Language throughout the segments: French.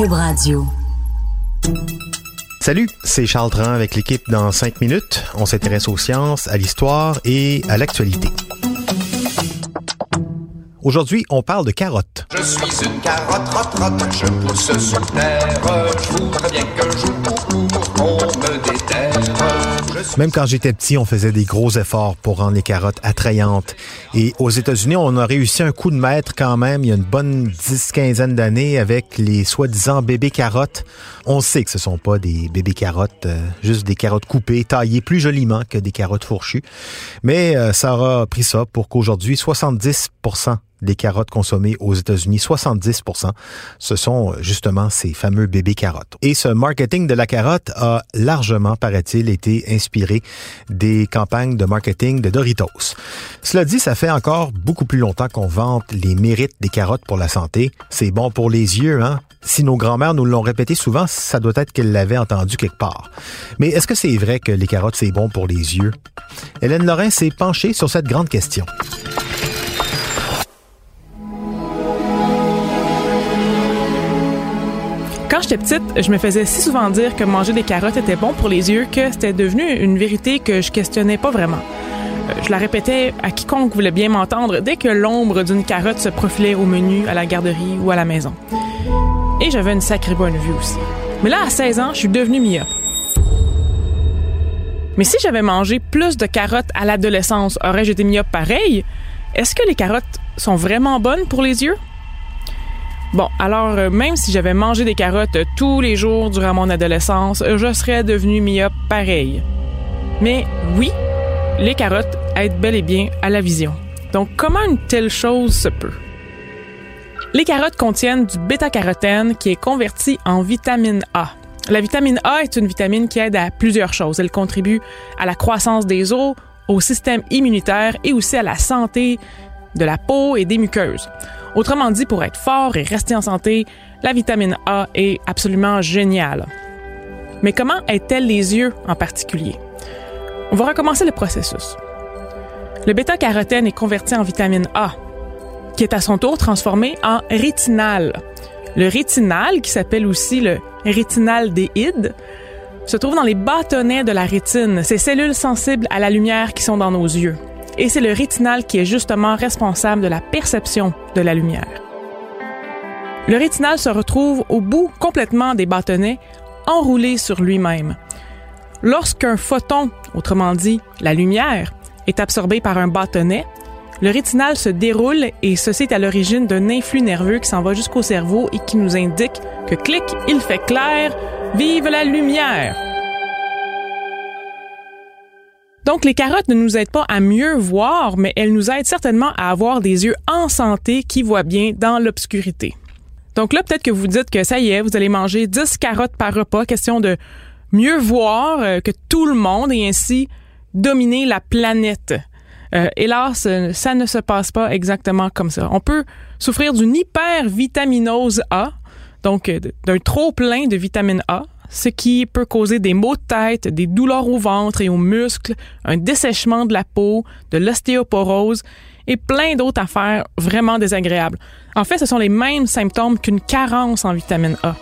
Cube Radio. Salut, c'est Charles Dran avec l'équipe dans 5 minutes. On s'intéresse aux sciences, à l'histoire et à l'actualité. Aujourd'hui, on parle de carottes. Je suis une carotte, rotte, rotte, je pousse sous terre. Je voudrais bien qu'un jour, on me déterre. Même quand j'étais petit, on faisait des gros efforts pour rendre les carottes attrayantes. Et aux États-Unis, on a réussi un coup de maître quand même il y a une bonne 10-15 d'années avec les soi-disant bébés carottes. On sait que ce sont pas des bébés carottes, euh, juste des carottes coupées, taillées plus joliment que des carottes fourchues. Mais euh, ça aura pris ça pour qu'aujourd'hui, 70 des carottes consommées aux États-Unis, 70% ce sont justement ces fameux bébés carottes. Et ce marketing de la carotte a largement, paraît-il, été inspiré des campagnes de marketing de Doritos. Cela dit, ça fait encore beaucoup plus longtemps qu'on vante les mérites des carottes pour la santé. C'est bon pour les yeux, hein? Si nos grands-mères nous l'ont répété souvent, ça doit être qu'elles l'avaient entendu quelque part. Mais est-ce que c'est vrai que les carottes, c'est bon pour les yeux? Hélène Lorrain s'est penchée sur cette grande question. J'étais petite, je me faisais si souvent dire que manger des carottes était bon pour les yeux que c'était devenu une vérité que je questionnais pas vraiment. Euh, Je la répétais à quiconque voulait bien m'entendre dès que l'ombre d'une carotte se profilait au menu, à la garderie ou à la maison. Et j'avais une sacrée bonne vue aussi. Mais là, à 16 ans, je suis devenue myope. Mais si j'avais mangé plus de carottes à l'adolescence, aurais-je été myope pareil? Est-ce que les carottes sont vraiment bonnes pour les yeux? Bon, alors euh, même si j'avais mangé des carottes euh, tous les jours durant mon adolescence, euh, je serais devenu myope pareil. Mais oui, les carottes aident bel et bien à la vision. Donc comment une telle chose se peut? Les carottes contiennent du bêta-carotène qui est converti en vitamine A. La vitamine A est une vitamine qui aide à plusieurs choses. Elle contribue à la croissance des os, au système immunitaire et aussi à la santé de la peau et des muqueuses. Autrement dit, pour être fort et rester en santé, la vitamine A est absolument géniale. Mais comment aide-t-elle les yeux en particulier? On va recommencer le processus. Le bêta-carotène est converti en vitamine A, qui est à son tour transformé en rétinal. Le rétinal, qui s'appelle aussi le rétinaldéhyde, se trouve dans les bâtonnets de la rétine, ces cellules sensibles à la lumière qui sont dans nos yeux. Et c'est le rétinal qui est justement responsable de la perception de la lumière. Le rétinal se retrouve au bout complètement des bâtonnets, enroulé sur lui-même. Lorsqu'un photon, autrement dit la lumière, est absorbé par un bâtonnet, le rétinal se déroule et ceci est à l'origine d'un influx nerveux qui s'en va jusqu'au cerveau et qui nous indique que clic, il fait clair, vive la lumière. Donc, les carottes ne nous aident pas à mieux voir, mais elles nous aident certainement à avoir des yeux en santé qui voient bien dans l'obscurité. Donc là, peut-être que vous dites que ça y est, vous allez manger 10 carottes par repas, question de mieux voir euh, que tout le monde et ainsi dominer la planète. Euh, hélas, euh, ça ne se passe pas exactement comme ça. On peut souffrir d'une hypervitaminose A, donc d'un trop plein de vitamine A, ce qui peut causer des maux de tête, des douleurs au ventre et aux muscles, un dessèchement de la peau, de l'ostéoporose et plein d'autres affaires vraiment désagréables. En fait, ce sont les mêmes symptômes qu'une carence en vitamine A.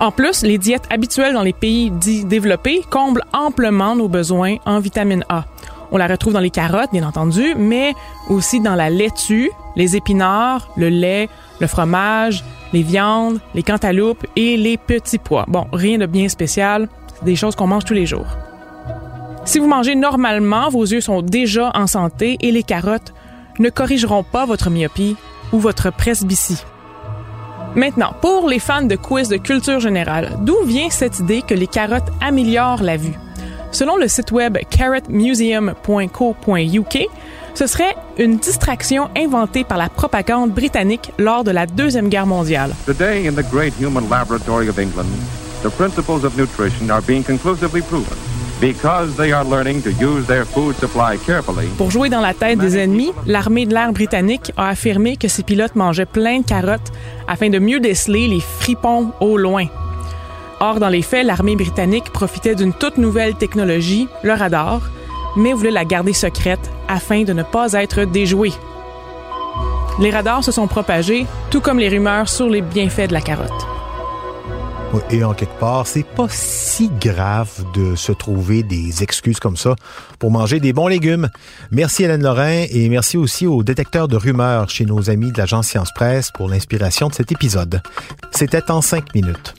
En plus, les diètes habituelles dans les pays dits développés comblent amplement nos besoins en vitamine A. On la retrouve dans les carottes, bien entendu, mais aussi dans la laitue, les épinards, le lait, le fromage, les viandes, les cantaloupes et les petits pois. Bon, rien de bien spécial, c'est des choses qu'on mange tous les jours. Si vous mangez normalement, vos yeux sont déjà en santé et les carottes ne corrigeront pas votre myopie ou votre presbytie. Maintenant, pour les fans de quiz de culture générale, d'où vient cette idée que les carottes améliorent la vue? Selon le site web carrotmuseum.co.uk, ce serait une distraction inventée par la propagande britannique lors de la Deuxième Guerre mondiale. Today, in the great human laboratory of England, the principles of nutrition are being conclusively proven. Because they are learning to use their food supply carefully. Pour jouer dans la tête des ennemis, l'armée de l'air britannique a affirmé que ses pilotes mangeaient plein de carottes afin de mieux déceler les fripons au loin. Or, dans les faits, l'armée britannique profitait d'une toute nouvelle technologie, le radar, mais voulait la garder secrète afin de ne pas être déjouée. Les radars se sont propagés, tout comme les rumeurs sur les bienfaits de la carotte. Et en quelque part, c'est pas si grave de se trouver des excuses comme ça pour manger des bons légumes. Merci Hélène Lorrain et merci aussi au détecteur de rumeurs chez nos amis de l'agence Science Presse pour l'inspiration de cet épisode. C'était en cinq minutes.